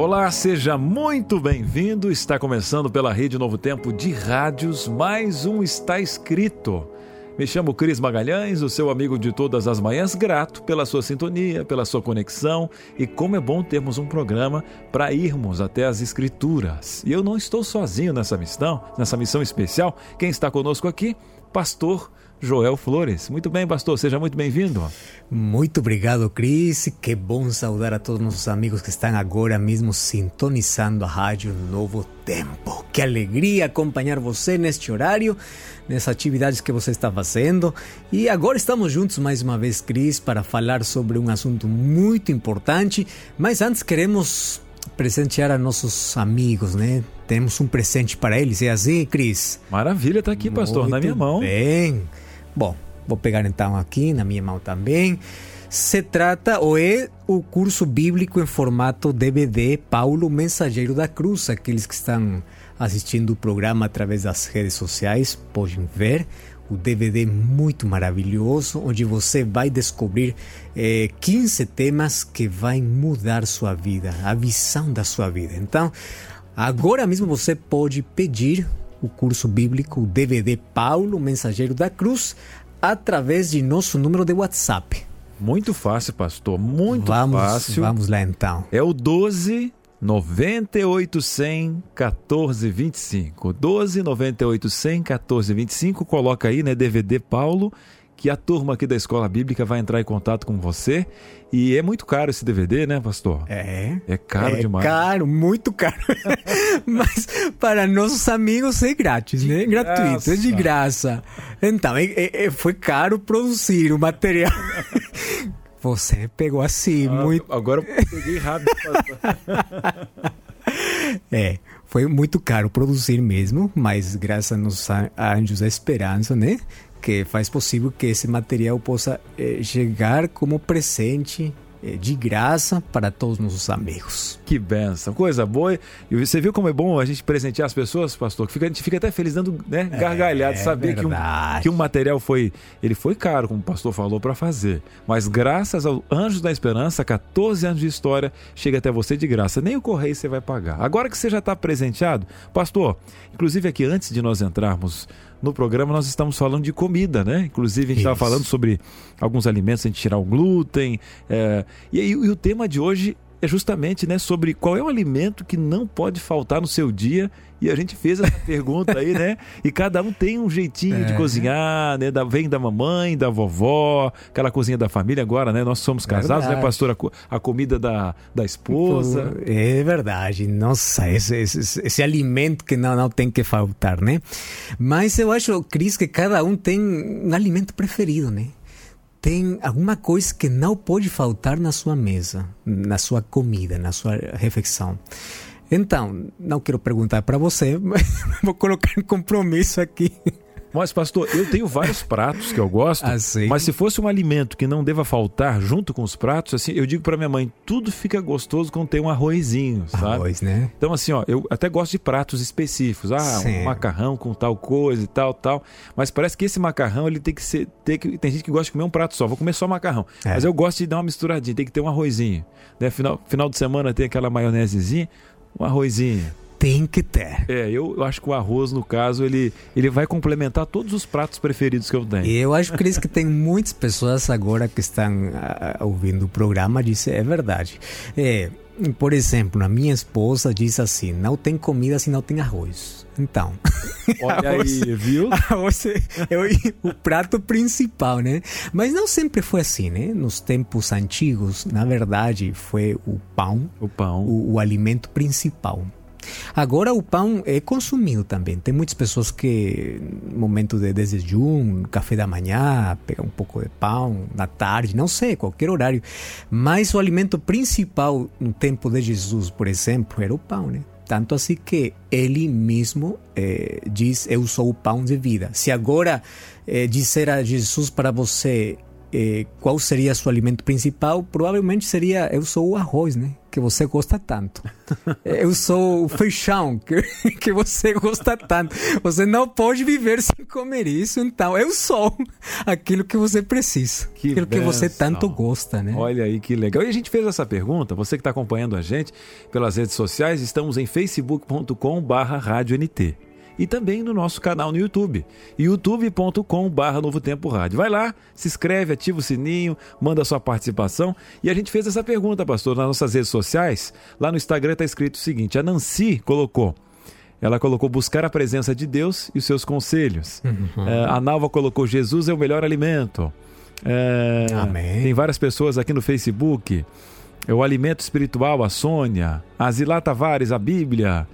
Olá, seja muito bem-vindo. Está começando pela Rede Novo Tempo de Rádios, mais um Está Escrito. Me chamo Cris Magalhães, o seu amigo de todas as manhãs, grato pela sua sintonia, pela sua conexão e como é bom termos um programa para irmos até as Escrituras. E eu não estou sozinho nessa missão, nessa missão especial. Quem está conosco aqui? Pastor Joel Flores. Muito bem, pastor, seja muito bem-vindo. Muito obrigado, Cris. Que bom saudar a todos nossos amigos que estão agora mesmo sintonizando a Rádio Novo Tempo. Que alegria acompanhar você neste horário, nessas atividades que você está fazendo. E agora estamos juntos mais uma vez, Cris, para falar sobre um assunto muito importante. Mas antes queremos presentear a nossos amigos, né? Temos um presente para eles. É assim, Cris? Maravilha, tá aqui, pastor, Muito na minha mão. Bem. Bom, vou pegar então aqui na minha mão também. Se trata ou é o curso bíblico em formato DVD Paulo Mensageiro da Cruz. Aqueles que estão assistindo o programa através das redes sociais podem ver o DVD muito maravilhoso, onde você vai descobrir eh, 15 temas que vai mudar sua vida, a visão da sua vida. Então, agora mesmo você pode pedir o curso bíblico DVD Paulo Mensageiro da Cruz através de nosso número de WhatsApp. Muito fácil, pastor. Muito vamos, fácil. Vamos lá então. É o 12 9800 1425. 12 9800 1425. Coloca aí, né, DVD Paulo, que a turma aqui da Escola Bíblica vai entrar em contato com você. E é muito caro esse DVD, né, pastor? É. É caro é demais. caro, muito caro. Mas para nossos amigos é grátis, né? Gratuito, é de graça. Então, é, é, é, foi caro produzir o material. Você pegou assim, Ah, muito. Agora eu peguei rápido. É, foi muito caro produzir mesmo, mas graças a- anjos da esperança, né? Que faz possível que esse material possa eh, chegar como presente eh, de graça para todos nossos amigos. Que benção, coisa boa. E você viu como é bom a gente presentear as pessoas, pastor? Que fica- a gente fica até feliz dando né, gargalhada, de é saber que um, que um material foi. Ele foi caro, como o pastor falou, para fazer. Mas graças ao Anjos da Esperança, 14 anos de história, chega até você de graça. Nem o correio você vai pagar. Agora que você já está presenteado, pastor, inclusive aqui antes de nós entrarmos no programa, nós estamos falando de comida, né? Inclusive, a gente estava falando sobre alguns alimentos, a gente tirar o glúten. é, e, aí, e o tema de hoje é justamente né, sobre qual é o alimento que não pode faltar no seu dia. E a gente fez essa pergunta aí, né? E cada um tem um jeitinho de É. cozinhar, né? Da, vem da mamãe, da vovó, aquela cozinha da família agora, né? Nós somos casados, né, Verdade. pastor? A, a comida da, da esposa. É verdade, nossa, esse, esse, esse alimento que não, não tem que faltar, né? Mas eu acho, Cris, que cada um tem um alimento preferido, né? Tem alguma coisa que não pode faltar na sua mesa, na sua comida, na sua refeição. Então, não quero perguntar para você, mas vou colocar um compromisso aqui. Mas, pastor, eu tenho vários pratos que eu gosto, Ah, sim? mas se fosse um alimento que não deva faltar junto com os pratos, assim, eu digo para minha mãe, tudo fica gostoso quando tem um arrozinho, sabe? Arroz, né? Então, assim, ó, eu até gosto de pratos específicos. Ah, Sim. um macarrão com tal coisa e tal, tal. Mas parece que esse macarrão, ele tem que ser. Tem, que, tem gente que gosta de comer um prato só, vou comer só macarrão. É. Mas eu gosto de dar uma misturadinha, tem que ter um arrozinho. Né? Final, final de semana tem aquela maionesezinha, um arrozinho. Tem que ter. É, eu, eu acho que o arroz, no caso, ele, ele vai complementar todos os pratos preferidos que eu tenho. E eu acho, Cris, que tem muitas pessoas agora que estão ah, ouvindo o programa dizem, é verdade. É, por exemplo, a minha esposa diz assim, não tem comida se não tem arroz. Então, Olha arroz- aí, viu? arroz é, é o, o prato principal, né? Mas não sempre foi assim, né? Nos tempos antigos, na verdade, foi o pão O pão. o, o alimento principal. Agora o pão é consumido também. Tem muitas pessoas que, no momento de desjejum, café da manhã, pega um pouco de pão, na tarde, não sei, qualquer horário. Mas o alimento principal no tempo de Jesus, por exemplo, era o pão, né? Tanto assim que ele mesmo eh, diz: Eu sou o pão de vida. Se agora eh, disser a Jesus para você eh, qual seria seu alimento principal, provavelmente seria: Eu sou o arroz, né? Que você gosta tanto. Eu sou o feijão que, que você gosta tanto. Você não pode viver sem comer isso, então eu sou aquilo que você precisa. Que aquilo que você benção. tanto gosta, né? Olha aí que legal. E a gente fez essa pergunta, você que está acompanhando a gente pelas redes sociais, estamos em facebook.com barra rádio NT. E também no nosso canal no YouTube, youtube.com barra Novo Tempo Rádio. Vai lá, se inscreve, ativa o sininho, manda sua participação. E a gente fez essa pergunta, pastor, nas nossas redes sociais. Lá no Instagram está escrito o seguinte, a Nancy colocou... Ela colocou buscar a presença de Deus e os seus conselhos. É, a Nalva colocou Jesus é o melhor alimento. É, Amém. Tem várias pessoas aqui no Facebook. É o alimento espiritual, a Sônia. A Zilá Tavares, a Bíblia.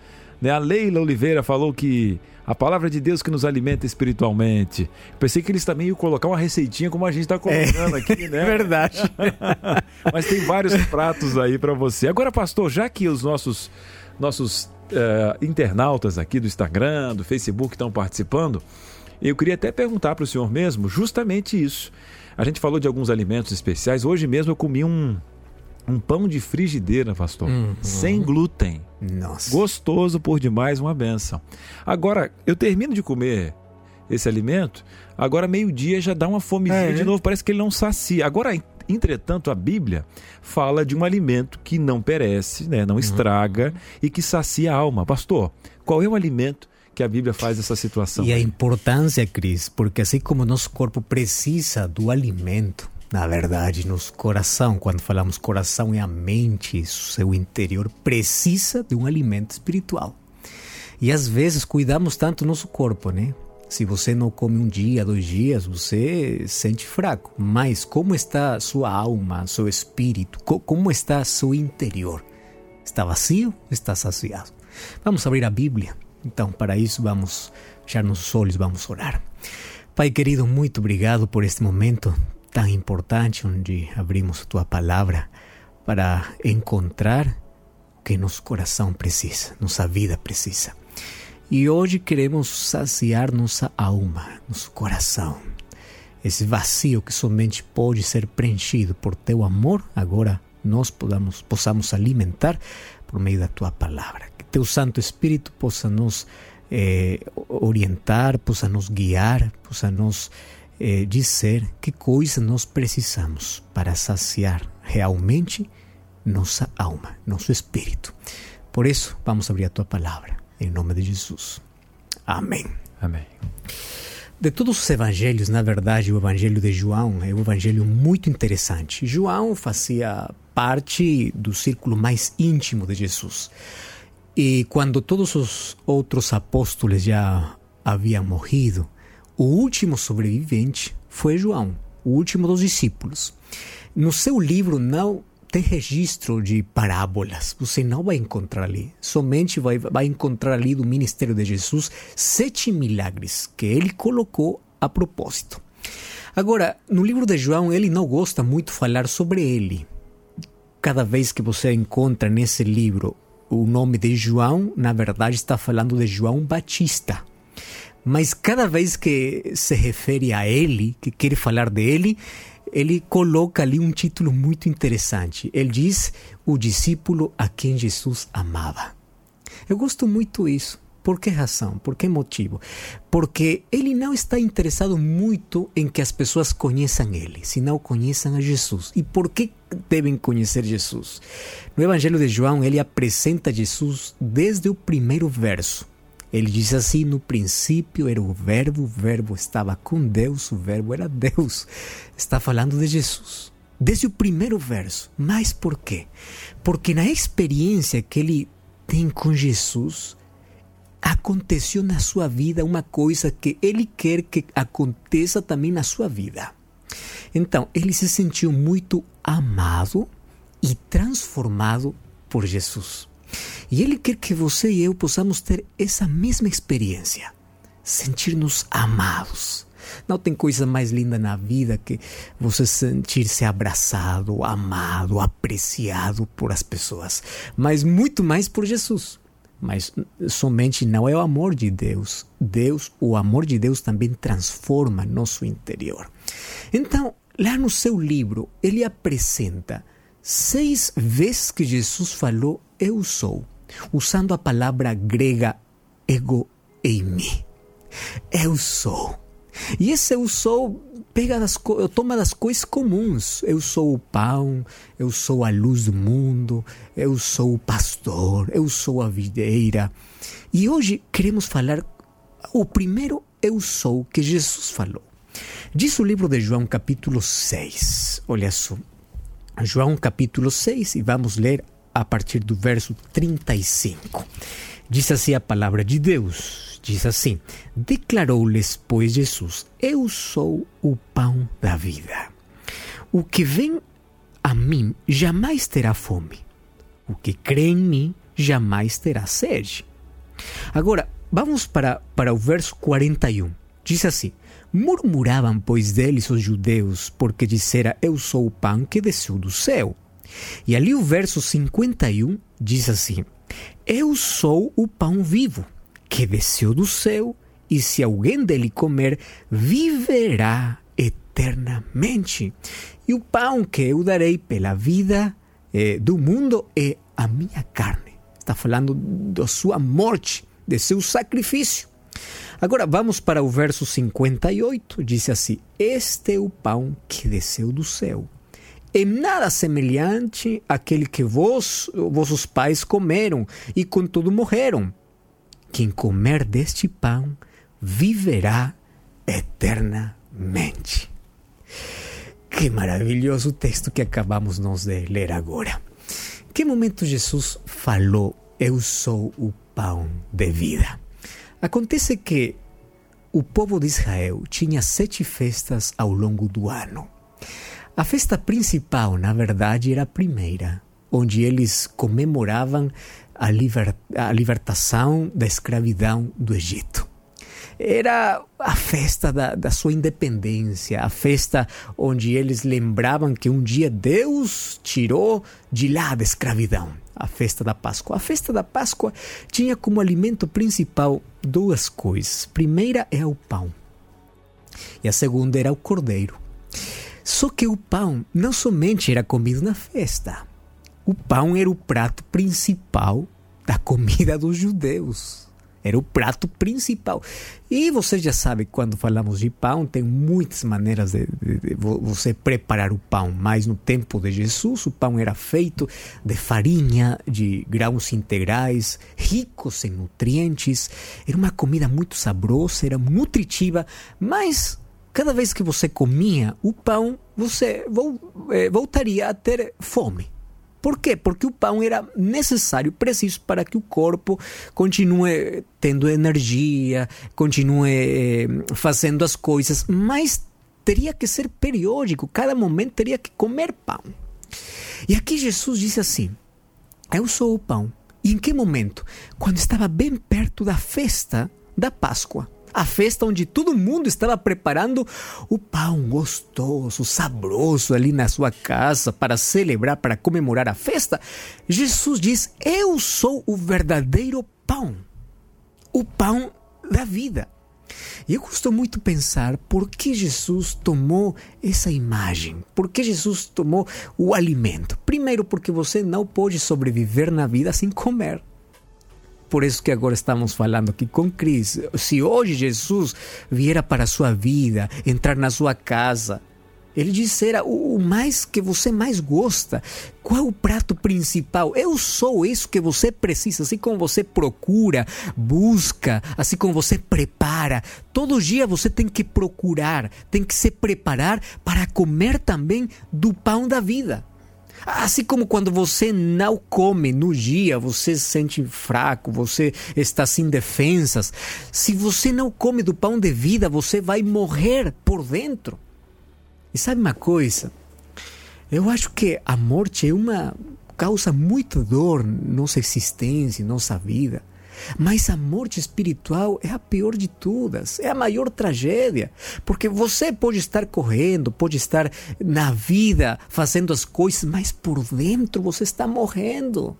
Né? A Leila Oliveira falou que a palavra de Deus que nos alimenta espiritualmente. Pensei que eles também iam colocar uma receitinha como a gente está colocando aqui, né? É verdade. Mas tem vários pratos aí para você. Agora, pastor, já que os nossos nossos eh, internautas aqui do Instagram, do Facebook estão participando, eu queria até perguntar para o senhor mesmo justamente isso. A gente falou de alguns alimentos especiais. Hoje mesmo eu comi um, um pão de frigideira, pastor, sem glúten. Nossa. Gostoso por demais, uma benção. Agora, eu termino de comer esse alimento, agora meio-dia já dá uma fomezinha É, de novo, parece que ele não sacia. Agora, entretanto, a Bíblia fala de um alimento que não perece, né, Uhum. não estraga e que sacia a alma. Pastor, qual é o alimento que a Bíblia faz essa situação? E a importância, Cris, porque assim como nosso corpo precisa do alimento, na verdade, nosso coração, quando falamos coração é a mente, seu interior, precisa de um alimento espiritual. E às vezes cuidamos tanto do nosso corpo, né? Se você não come um dia, dois dias, você sente fraco. Mas como está sua alma, seu espírito? Co- Como está seu interior? Está vazio? Está saciado? Vamos abrir a Bíblia. Então, para isso, vamos fechar nossos olhos, vamos orar. Pai querido, muito obrigado por este momento tão importante onde abrimos a tua palavra para encontrar o que nosso coração precisa, nossa vida precisa. E hoje queremos saciar nossa alma, nosso coração. Esse vazio que somente pode ser preenchido por teu amor, agora nós podamos, possamos alimentar por meio da tua palavra. Que teu Santo Espírito possa nos eh, orientar, possa nos guiar, possa nos eh, dizer que coisa nós precisamos para saciar realmente nossa alma, nosso espírito. Por isso, vamos abrir a tua palavra, em nome de Jesus. Amém. Amém. De todos os evangelhos, na verdade, o evangelho de João é um evangelho muito interessante. João fazia parte do círculo mais íntimo de Jesus. E quando todos os outros apóstolos já haviam morrido, o último sobrevivente foi João, o último dos discípulos. No seu livro não tem registro de parábolas, você não vai encontrar ali. Somente vai, vai encontrar ali do ministério de Jesus sete milagres que ele colocou a propósito. Agora, no livro de João, ele não gosta muito falar sobre ele. Cada vez que você encontra nesse livro o nome de João, na verdade está falando de João Batista. Mas cada vez que se refere a ele, que quer falar dele, ele coloca ali um título muito interessante. Ele diz: O discípulo a quem Jesus amava. Eu gosto muito disso. Por que razão? Por que motivo? Porque ele não está interessado muito em que as pessoas conheçam ele, senão conheçam a Jesus. E por que devem conhecer Jesus? No Evangelho de João, ele apresenta Jesus desde o primeiro verso. Ele diz assim: no princípio era o Verbo, o Verbo estava com Deus, o Verbo era Deus. Está falando de Jesus. Desde o primeiro verso. Mas por quê? Porque na experiência que ele tem com Jesus, aconteceu na sua vida uma coisa que ele quer que aconteça também na sua vida. Então, ele se sentiu muito amado e transformado por Jesus. E Ele quer que você e eu possamos ter essa mesma experiência, sentir-nos amados. Não tem coisa mais linda na vida que você sentir-se abraçado, amado, apreciado por as pessoas, mas muito mais por Jesus. Mas somente não é o amor de Deus. Deus, o amor de Deus também transforma nosso interior. Então, lá no seu livro, ele apresenta seis vezes que Jesus falou eu sou, usando a palavra grega ego eimi. Eu sou. E esse eu sou pega das, toma das coisas comuns. Eu sou o pão, eu sou a luz do mundo, eu sou o pastor, eu sou a videira. E hoje queremos falar o primeiro eu sou que Jesus falou. Diz o livro de João, capítulo 6. Olha só. João, capítulo 6, e vamos ler a partir do verso 35. Diz assim a palavra de Deus: diz assim: Declarou-lhes, pois, Jesus: Eu sou o pão da vida. O que vem a mim jamais terá fome. O que crê em mim jamais terá sede. Agora, vamos para, para o verso 41. Diz assim: Murmuravam, pois, deles os judeus, porque dissera: Eu sou o pão que desceu do céu. E ali o verso 51 diz assim: Eu sou o pão vivo, que desceu do céu, e se alguém dele comer, viverá eternamente. E o pão que eu darei pela vida eh, do mundo é a minha carne. Está falando da sua morte, de seu sacrifício. Agora vamos para o verso 58, diz assim: Este é o pão que desceu do céu. É nada semelhante àquele que vos, vossos pais comeram e contudo morreram. Quem comer deste pão viverá eternamente. Que maravilhoso texto que acabamos nós de ler agora. Que momento Jesus falou: Eu sou o pão de vida? Acontece que o povo de Israel tinha sete festas ao longo do ano. A festa principal, na verdade, era a primeira, onde eles comemoravam a, liber a libertação da escravidão do Egito. Era a festa da, da sua independência, a festa onde eles lembravam que um dia Deus tirou de lá da escravidão a festa da Páscoa. A festa da Páscoa tinha como alimento principal duas coisas. Primeira é o pão e a segunda era o cordeiro. Só que o pão não somente era comido na festa. O pão era o prato principal da comida dos judeus. Era o prato principal. E você já sabe, quando falamos de pão, tem muitas maneiras de, de, de, você preparar o pão. Mas no tempo de Jesus, o pão era feito de farinha, de grãos integrais, ricos em nutrientes. Era uma comida muito saborosa, era nutritiva, mas cada vez que você comia o pão, você eh, voltaria a ter fome. Por quê? Porque o pão era necessário, preciso para que o corpo continue tendo energia, continue eh, fazendo as coisas, mas teria que ser periódico, cada momento teria que comer pão. E aqui Jesus disse assim: Eu sou o pão. E em que momento? Quando estava bem perto da festa da Páscoa a festa onde todo mundo estava preparando o pão gostoso, saboroso ali na sua casa para celebrar, para comemorar a festa, Jesus diz: Eu sou o verdadeiro pão, o pão da vida. E eu gosto muito pensar por que Jesus tomou essa imagem, por que Jesus tomou o alimento. Primeiro, porque você não pode sobreviver na vida sem comer por isso que agora estamos falando aqui com Cris. Se hoje Jesus viera para a sua vida, entrar na sua casa, ele dissera o mais que você mais gosta. Qual o prato principal? Eu sou isso que você precisa, assim como você procura, busca, assim como você prepara. Todo dia você tem que procurar, tem que se preparar para comer também do pão da vida. Assim como quando você não come no dia, você se sente fraco, você está sem defensas. Se você não come do pão de vida, você vai morrer por dentro. E sabe uma coisa? Eu acho que a morte é uma causa muita dor nossa existência, nossa vida. Mas a morte espiritual é a pior de todas, é a maior tragédia. Porque você pode estar correndo, pode estar na vida fazendo as coisas, mas por dentro você está morrendo.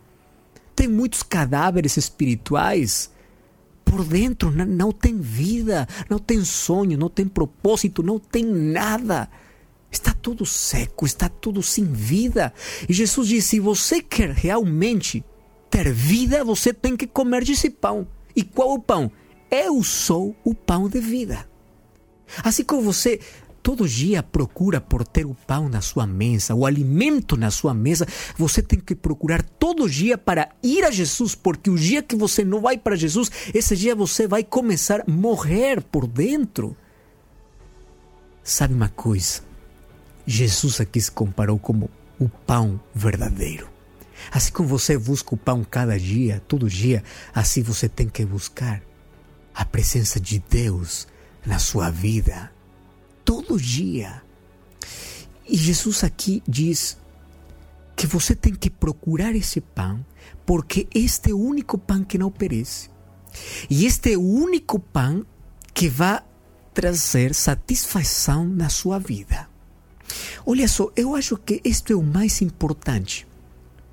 Tem muitos cadáveres espirituais. Por dentro não tem vida, não tem sonho, não tem propósito, não tem nada. Está tudo seco, está tudo sem vida. E Jesus disse: se você quer realmente ter vida, você tem que comer desse pão. E qual o pão? Eu sou o pão de vida. Assim como você todo dia procura por ter o pão na sua mesa, o alimento na sua mesa, você tem que procurar todo dia para ir a Jesus, porque o dia que você não vai para Jesus, esse dia você vai começar a morrer por dentro. Sabe uma coisa? Jesus aqui se comparou como o pão verdadeiro. Assim como você busca o pão cada dia, todo dia, assim você tem que buscar a presença de Deus na sua vida, todo dia. E Jesus aqui diz que você tem que procurar esse pão, porque este é o único pão que não perece. E este é o único pão que vai trazer satisfação na sua vida. Olha só, eu acho que isto é o mais importante.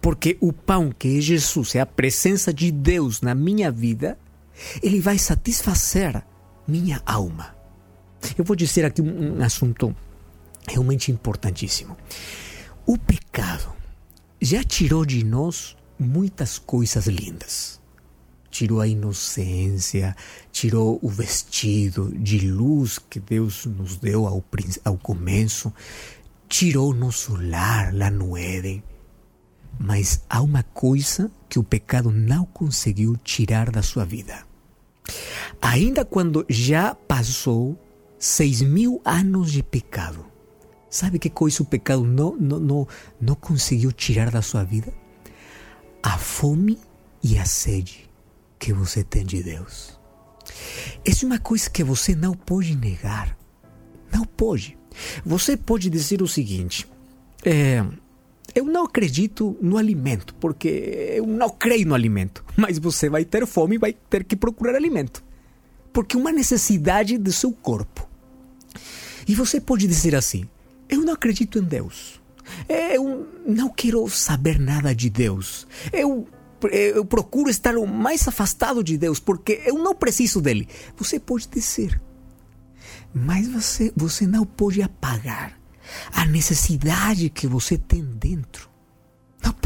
Porque o pão que é Jesus, é a presença de Deus na minha vida, ele vai satisfazer minha alma. Eu vou dizer aqui um, assunto realmente importantíssimo. O pecado já tirou de nós muitas coisas lindas. Tirou a inocência, tirou o vestido de luz que Deus nos deu ao, ao começo, tirou nosso lar lá no Éden, mas há uma coisa que o pecado não conseguiu tirar da sua vida. Ainda quando já passou seis mil anos de pecado, sabe que coisa o pecado não, não, não, não conseguiu tirar da sua vida? A fome e a sede que você tem de Deus. Essa é uma coisa que você não pode negar. Não pode. Você pode dizer o seguinte: é, eu não acredito no alimento, porque eu não creio no alimento. Mas você vai ter fome e vai ter que procurar alimento. Porque é uma necessidade do seu corpo. E você pode dizer assim: eu não acredito em Deus. Eu não quero saber nada de Deus. Eu, eu procuro estar o mais afastado de Deus porque eu não preciso dele. Você pode dizer. Mas você, você não pode apagar a necessidade que você tem dentro.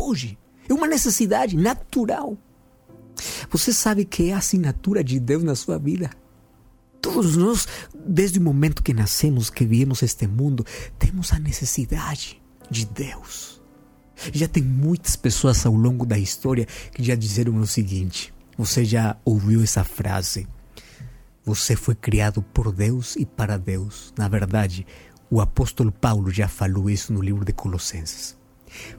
Pode. É uma necessidade natural. Você sabe que é a assinatura de Deus na sua vida. Todos nós, desde o momento que nascemos, que viemos este mundo, temos a necessidade de Deus. Já tem muitas pessoas ao longo da história que já disseram o seguinte: você já ouviu essa frase? Você foi criado por Deus e para Deus. Na verdade, o apóstolo Paulo já falou isso no livro de Colossenses.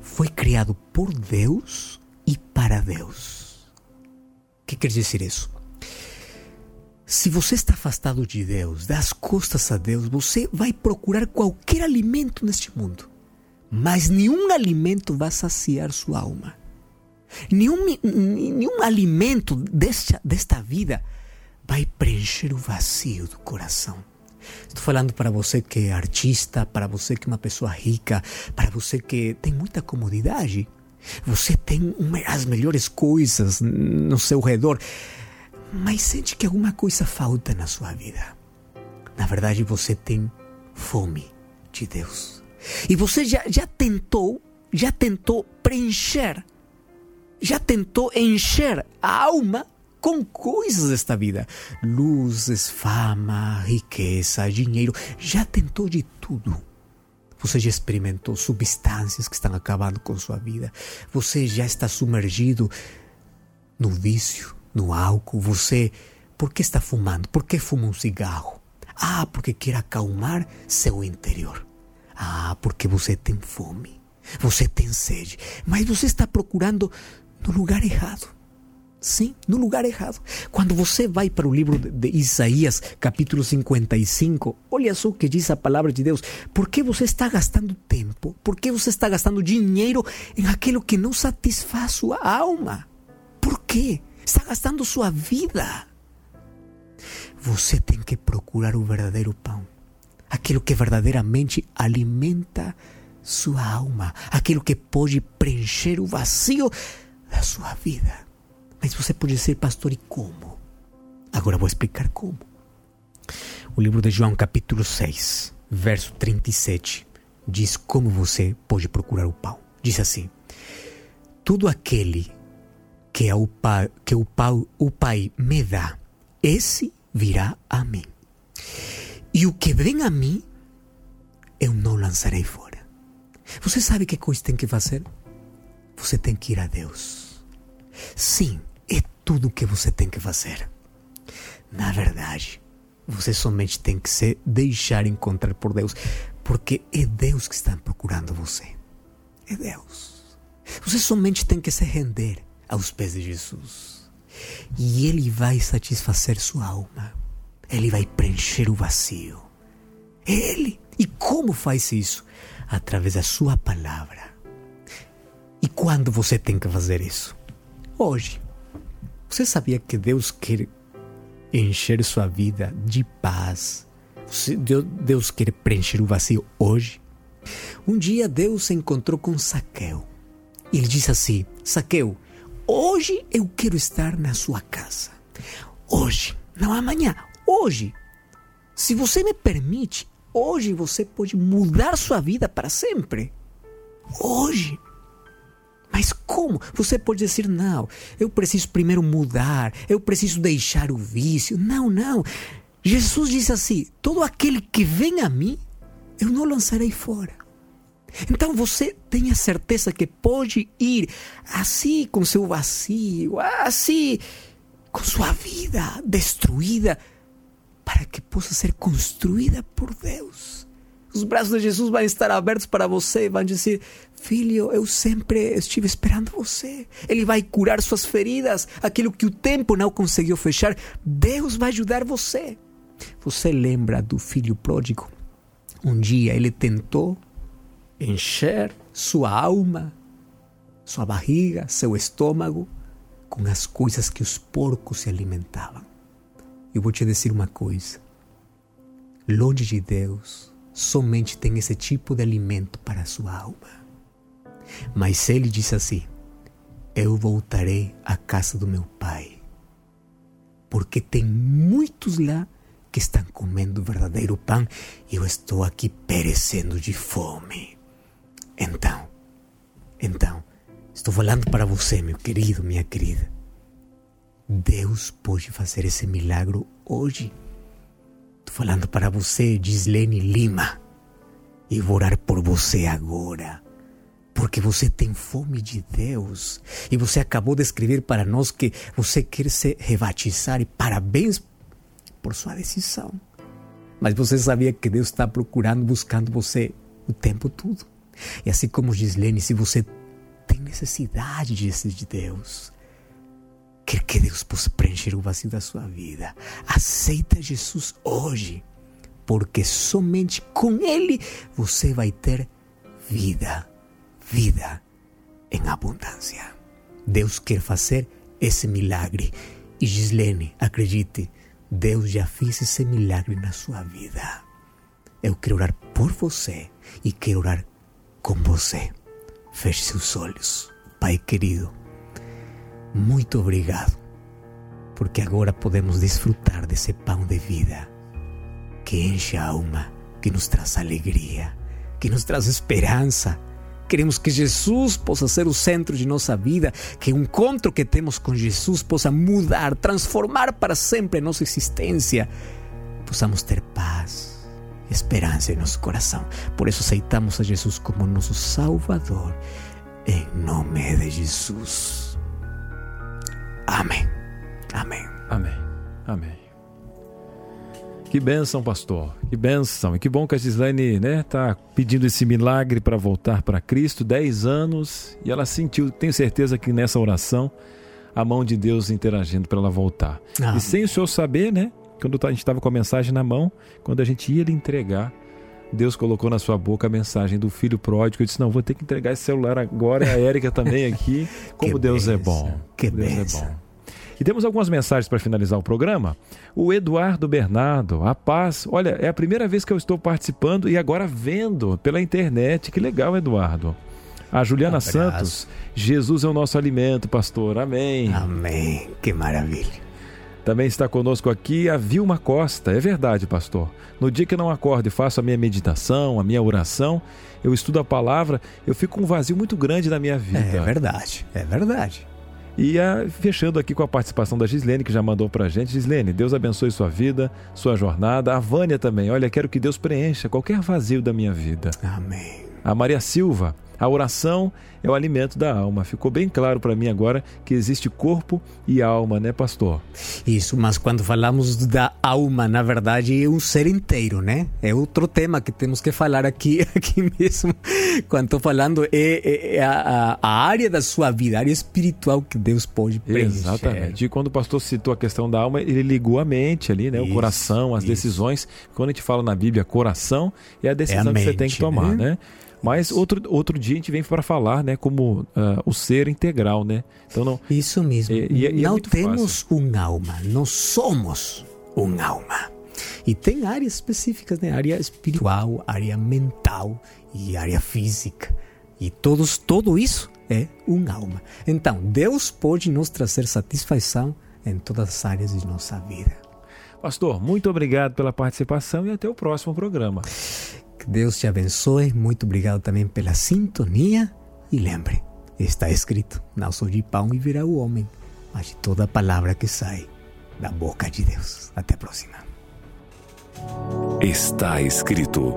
Foi criado por Deus e para Deus. O que quer dizer isso? Se você está afastado de Deus, das costas a Deus, você vai procurar qualquer alimento neste mundo, mas nenhum alimento vai saciar sua alma. Nenhum, nenhum alimento desta, desta vida vai preencher o vazio do coração. Estou falando para você que é artista, para você que é uma pessoa rica, para você que tem muita comodidade. Você tem as melhores coisas no seu redor, mas sente que alguma coisa falta na sua vida. Na verdade, você tem fome de Deus. E você já, já tentou, já tentou preencher, já tentou encher a alma com coisas desta vida: luzes, fama, riqueza, dinheiro. Já tentou de tudo. Você já experimentou substâncias que estão acabando com sua vida. Você já está submergido no vício, no álcool. Você, por que está fumando? Por que fuma um cigarro? Ah, porque quer acalmar seu interior. Ah, porque você tem fome. Você tem sede. Mas você está procurando no lugar errado. Sim, no lugar errado. Quando você vai para o livro de Isaías, capítulo 55, olha só o que diz a palavra de Deus. Por que você está gastando tempo? Por que você está gastando dinheiro em aquilo que não satisfaz sua alma? Por quê? Está gastando sua vida. Você tem que procurar o verdadeiro pão. Aquilo que verdadeiramente alimenta sua alma. Aquilo que pode preencher o vazio da sua vida. Mas você pode ser pastor e como? Agora vou explicar como. O livro de João, capítulo 6, verso 37, diz como você pode procurar o pão. Diz assim: Tudo aquele que, é o, pai, que o, pai, o Pai me dá, esse virá a mim. E o que vem a mim, eu não lançarei fora. Você sabe que coisa tem que fazer? Você tem que ir a Deus. Sim, é tudo o que você tem que fazer. Na verdade, você somente tem que se deixar encontrar por Deus, porque é Deus que está procurando você. É Deus. Você somente tem que se render aos pés de Jesus. E Ele vai satisfazer sua alma. Ele vai preencher o vazio. É Ele. E como faz isso? Através da Sua palavra. E quando você tem que fazer isso? Hoje. Você sabia que Deus quer encher sua vida de paz? Deus quer preencher o vazio hoje? Um dia Deus se encontrou com Saqueu. E ele disse assim: Saqueu, Hoje eu quero estar na sua casa. Hoje, não amanhã, hoje. Se você me permite, hoje você pode mudar sua vida para sempre. Hoje. Mas como? Você pode dizer, não, eu preciso primeiro mudar, eu preciso deixar o vício. Não, não. Jesus disse assim: todo aquele que vem a mim, eu não lançarei fora. Então você tenha certeza que pode ir assim com seu vazio, assim com sua vida destruída, para que possa ser construída por Deus. Os braços de Jesus vão estar abertos para você e vão dizer: Filho, eu sempre estive esperando você. Ele vai curar suas feridas, aquilo que o tempo não conseguiu fechar. Deus vai ajudar você. Você lembra do filho pródigo? Um dia ele tentou encher sua alma, sua barriga, seu estômago com as coisas que os porcos se alimentavam. Eu vou te dizer uma coisa: longe de Deus, somente tem esse tipo de alimento para a sua alma. Mas ele disse assim: Eu voltarei à casa do meu pai, porque tem muitos lá que estão comendo verdadeiro pão e eu estou aqui perecendo de fome. Então, então, estou falando para você, meu querido, minha querida. Deus pode fazer esse milagre hoje. Estou falando para você, Gislene Lima. E vou orar por você agora. Porque você tem fome de Deus. E você acabou de escrever para nós que você quer se rebatizar. E parabéns por sua decisão. Mas você sabia que Deus está procurando, buscando você o tempo todo. E assim como Gislene, se você tem necessidade de, de Deus, quer que Deus possa preencher o vazio da sua vida, aceita Jesus hoje, porque somente com Ele você vai ter vida, vida em abundância. Deus quer fazer esse milagre. E Gislene, acredite, Deus já fez esse milagre na sua vida. Eu quero orar por você e quero orar com você. Feche seus olhos. Pai querido, muito obrigado, porque agora podemos desfrutar desse pão de vida que enche a alma, que nos traz alegria, que nos traz esperança. Queremos que Jesus possa ser o centro de nossa vida, que o encontro que temos com Jesus possa mudar, transformar para sempre a nossa existência. Possamos ter paz esperança em nosso coração. Por isso aceitamos a Jesus como nosso Salvador. Em nome de Jesus. Amém. Amém. Amém. Amém. Que bênção, pastor. Que bênção. E que bom que a Gislaine né, tá pedindo esse milagre para voltar para Cristo. Dez anos. E ela sentiu, tenho certeza que nessa oração a mão de Deus interagindo para ela voltar. Ah. E sem o senhor saber, né? Quando a gente estava com a mensagem na mão, quando a gente ia lhe entregar, Deus colocou na sua boca a mensagem do filho pródigo. Eu disse: Não, vou ter que entregar esse celular agora e a Érica também aqui. Como Que Deus é bom. que Deus bênção. é bom. E temos algumas mensagens para finalizar o programa. O Eduardo Bernardo, a paz. Olha, é a primeira vez que eu estou participando e agora vendo pela internet. Que legal, Eduardo. A Juliana Abraço. Santos, Jesus é o nosso alimento, pastor. Amém. Amém. Que maravilha. Também está conosco aqui a Vilma Costa. É verdade, pastor. No dia que eu não acordo e faço a minha meditação, a minha oração, eu estudo a palavra, eu fico com um vazio muito grande na minha vida. É verdade. É verdade. E ah, fechando aqui com a participação da Gislene, que já mandou pra gente. Gislene, Deus abençoe sua vida, sua jornada. A Vânia também. Olha, quero que Deus preencha qualquer vazio da minha vida. Amém. A Maria Silva, a oração é o alimento da alma. Ficou bem claro para mim agora que existe corpo e alma, né, pastor? Isso, mas quando falamos da alma, na verdade é um ser inteiro, né? É outro tema que temos que falar aqui, aqui mesmo. Quando estou falando, é, é- é a, a- a área da sua vida, a área espiritual que Deus pode preencher. Exatamente. E quando o pastor citou a questão da alma, ele ligou a mente ali, né? o Isso, coração, as isso. decisões. Quando a gente fala na Bíblia coração, é a decisão que você mente, tem que tomar, né? né? Mas outro, outro dia a gente vem para falar, né, como ah, o ser integral, né? Então não, Isso mesmo. E- e é- e é não muito temos um alma, nós somos um alma. E tem áreas específicas, né? Área espiritual, área mental e área física. E todos, tudo isso é um alma. Então, Deus pode nos trazer satisfação em todas as áreas de nossa vida. Pastor, muito obrigado pela participação e até o próximo programa. Que Deus te abençoe. Muito obrigado também pela sintonia. E lembre, está escrito: não só de pão viverá o homem, mas de toda palavra que sai da boca de Deus. Até a próxima. Está escrito: